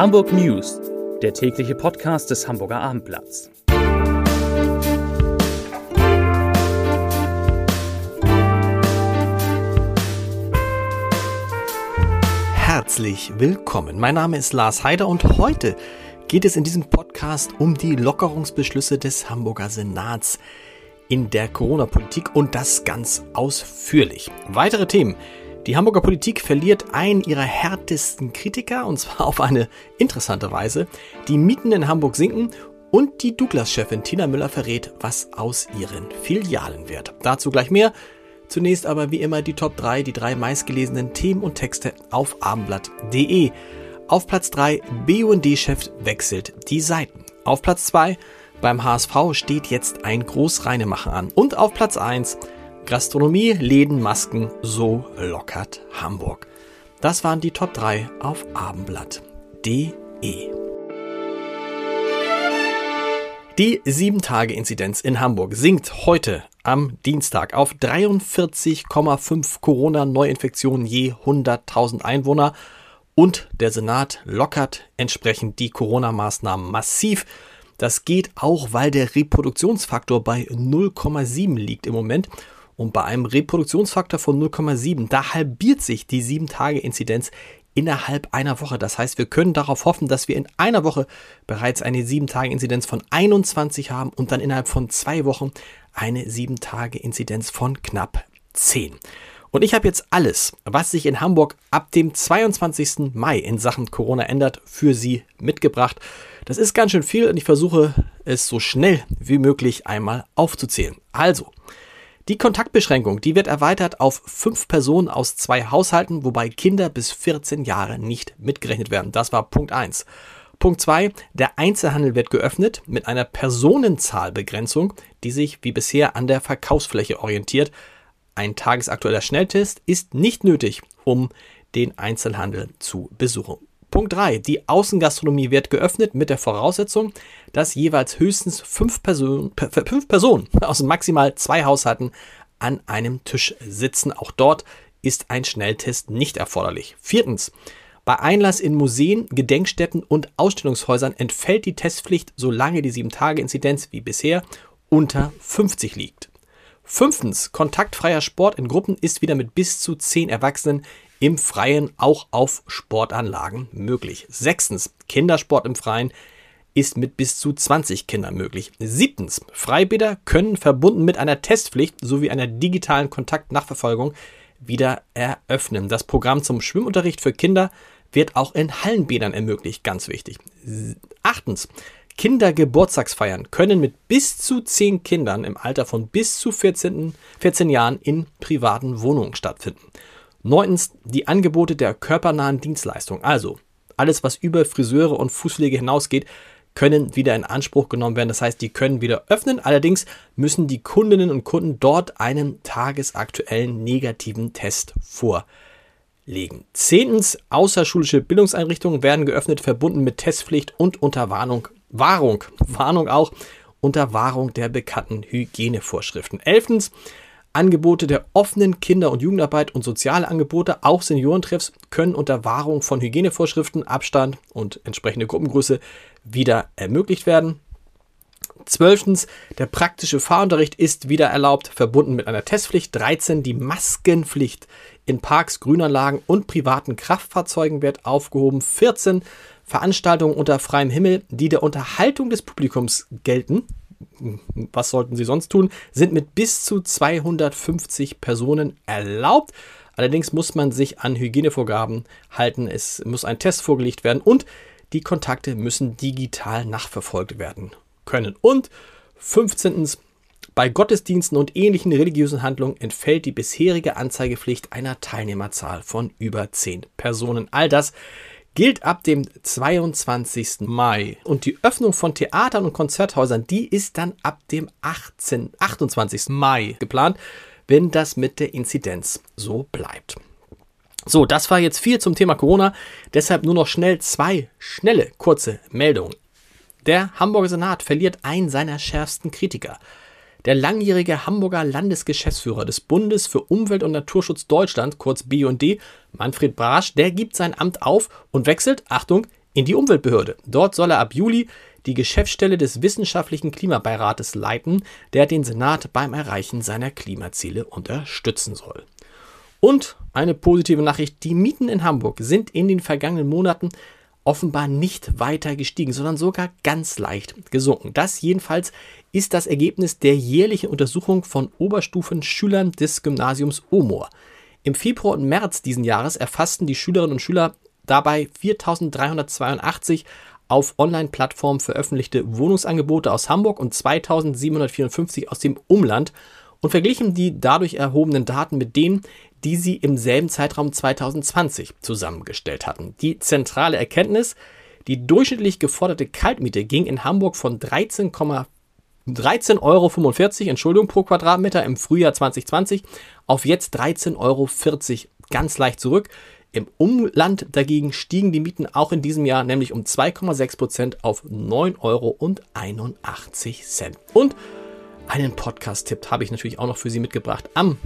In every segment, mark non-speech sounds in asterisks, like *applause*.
Hamburg News, der tägliche Podcast des Hamburger Abendblatts. Herzlich willkommen. Mein Name ist Lars Heider und heute geht es in diesem Podcast um die Lockerungsbeschlüsse des Hamburger Senats in der Corona-Politik und das ganz ausführlich. Weitere Themen. Die Hamburger Politik verliert einen ihrer härtesten Kritiker und zwar auf eine interessante Weise. Die Mieten in Hamburg sinken und die Douglas-Chefin Tina Müller verrät, was aus ihren Filialen wird. Dazu gleich mehr. Zunächst aber wie immer die Top 3, die drei meistgelesenen Themen und Texte auf abendblatt.de. Auf Platz 3 BUND-Chef wechselt die Seiten. Auf Platz 2 beim HSV steht jetzt ein Großreinemacher an. Und auf Platz 1 Gastronomie, Läden, Masken, so lockert Hamburg. Das waren die Top 3 auf abendblatt.de. Die 7-Tage-Inzidenz in Hamburg sinkt heute am Dienstag auf 43,5 Corona-Neuinfektionen je 100.000 Einwohner und der Senat lockert entsprechend die Corona-Maßnahmen massiv. Das geht auch, weil der Reproduktionsfaktor bei 0,7 liegt im Moment. Und bei einem Reproduktionsfaktor von 0,7, da halbiert sich die 7-Tage-Inzidenz innerhalb einer Woche. Das heißt, wir können darauf hoffen, dass wir in einer Woche bereits eine 7-Tage-Inzidenz von 21 haben und dann innerhalb von zwei Wochen eine 7-Tage-Inzidenz von knapp 10. Und ich habe jetzt alles, was sich in Hamburg ab dem 22. Mai in Sachen Corona ändert, für Sie mitgebracht. Das ist ganz schön viel und ich versuche es so schnell wie möglich einmal aufzuzählen. Also, die Kontaktbeschränkung, die wird erweitert auf fünf Personen aus zwei Haushalten, wobei Kinder bis 14 Jahre nicht mitgerechnet werden. Das war Punkt 1. Punkt 2. Der Einzelhandel wird geöffnet mit einer Personenzahlbegrenzung, die sich wie bisher an der Verkaufsfläche orientiert. Ein tagesaktueller Schnelltest ist nicht nötig, um den Einzelhandel zu besuchen. Punkt 3. Die Außengastronomie wird geöffnet mit der Voraussetzung, dass jeweils höchstens fünf, Person, fünf Personen aus *laughs* maximal zwei Haushalten an einem Tisch sitzen. Auch dort ist ein Schnelltest nicht erforderlich. Viertens. Bei Einlass in Museen, Gedenkstätten und Ausstellungshäusern entfällt die Testpflicht, solange die 7-Tage-Inzidenz wie bisher unter 50 liegt. Fünftens. Kontaktfreier Sport in Gruppen ist wieder mit bis zu 10 Erwachsenen im Freien auch auf Sportanlagen möglich. Sechstens, Kindersport im Freien ist mit bis zu 20 Kindern möglich. Siebtens, Freibäder können verbunden mit einer Testpflicht sowie einer digitalen Kontaktnachverfolgung wieder eröffnen. Das Programm zum Schwimmunterricht für Kinder wird auch in Hallenbädern ermöglicht, ganz wichtig. Achtens, Kindergeburtstagsfeiern können mit bis zu 10 Kindern im Alter von bis zu 14, 14 Jahren in privaten Wohnungen stattfinden. Neuntens die Angebote der körpernahen Dienstleistung. Also alles, was über Friseure und Fußpflege hinausgeht, können wieder in Anspruch genommen werden. Das heißt, die können wieder öffnen. Allerdings müssen die Kundinnen und Kunden dort einen tagesaktuellen negativen Test vorlegen. Zehntens, außerschulische Bildungseinrichtungen werden geöffnet, verbunden mit Testpflicht und unter Warnung, Wahrung, Warnung auch, unter Wahrung der bekannten Hygienevorschriften. Elftens, Angebote der offenen Kinder- und Jugendarbeit und soziale Angebote, auch Seniorentreffs, können unter Wahrung von Hygienevorschriften, Abstand und entsprechende Gruppengröße wieder ermöglicht werden. Zwölftens, der praktische Fahrunterricht ist wieder erlaubt, verbunden mit einer Testpflicht. 13, die Maskenpflicht in Parks, Grünanlagen und privaten Kraftfahrzeugen wird aufgehoben. 14, Veranstaltungen unter freiem Himmel, die der Unterhaltung des Publikums gelten, was sollten sie sonst tun, sind mit bis zu 250 Personen erlaubt. Allerdings muss man sich an Hygienevorgaben halten. Es muss ein Test vorgelegt werden und die Kontakte müssen digital nachverfolgt werden können. Und 15. Bei Gottesdiensten und ähnlichen religiösen Handlungen entfällt die bisherige Anzeigepflicht einer Teilnehmerzahl von über 10 Personen. All das gilt ab dem 22. Mai. Und die Öffnung von Theatern und Konzerthäusern, die ist dann ab dem 18, 28. Mai geplant, wenn das mit der Inzidenz so bleibt. So, das war jetzt viel zum Thema Corona. Deshalb nur noch schnell zwei schnelle, kurze Meldungen. Der Hamburger Senat verliert einen seiner schärfsten Kritiker. Der langjährige Hamburger Landesgeschäftsführer des Bundes für Umwelt und Naturschutz Deutschland, kurz BUND, Manfred Brasch, der gibt sein Amt auf und wechselt, Achtung, in die Umweltbehörde. Dort soll er ab Juli die Geschäftsstelle des Wissenschaftlichen Klimabeirates leiten, der den Senat beim Erreichen seiner Klimaziele unterstützen soll. Und eine positive Nachricht, die Mieten in Hamburg sind in den vergangenen Monaten offenbar nicht weiter gestiegen, sondern sogar ganz leicht gesunken. Das jedenfalls ist das Ergebnis der jährlichen Untersuchung von Oberstufenschülern des Gymnasiums Omor. Im Februar und März diesen Jahres erfassten die Schülerinnen und Schüler dabei 4382 auf Online-Plattformen veröffentlichte Wohnungsangebote aus Hamburg und 2754 aus dem Umland und verglichen die dadurch erhobenen Daten mit denen, die sie im selben Zeitraum 2020 zusammengestellt hatten. Die zentrale Erkenntnis, die durchschnittlich geforderte Kaltmiete ging in Hamburg von 13, 13,45 Euro Entschuldigung, pro Quadratmeter im Frühjahr 2020 auf jetzt 13,40 Euro ganz leicht zurück. Im Umland dagegen stiegen die Mieten auch in diesem Jahr nämlich um 2,6 Prozent auf 9,81 Euro. Und einen Podcast-Tipp habe ich natürlich auch noch für Sie mitgebracht. Am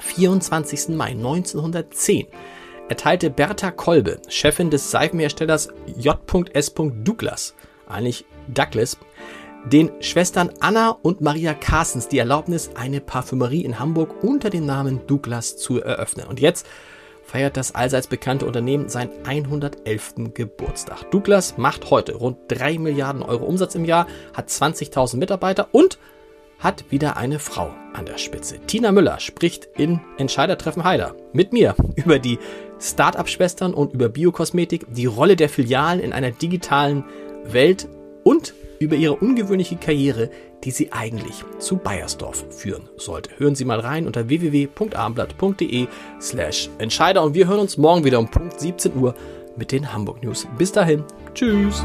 24. Mai 1910 erteilte Bertha Kolbe, Chefin des Seifenherstellers J.S. Douglas, eigentlich Douglas, den Schwestern Anna und Maria Carstens die Erlaubnis, eine Parfümerie in Hamburg unter dem Namen Douglas zu eröffnen. Und jetzt feiert das allseits bekannte Unternehmen seinen 111. Geburtstag. Douglas macht heute rund 3 Milliarden Euro Umsatz im Jahr, hat 20.000 Mitarbeiter und hat wieder eine Frau an der Spitze. Tina Müller spricht in Entscheidertreffen Heider mit mir über die Start-up-Schwestern und über Biokosmetik, die Rolle der Filialen in einer digitalen Welt und über ihre ungewöhnliche Karriere, die sie eigentlich zu Bayersdorf führen sollte. Hören Sie mal rein unter www.abendblatt.de slash Entscheider und wir hören uns morgen wieder um Punkt 17 Uhr mit den Hamburg News. Bis dahin, tschüss!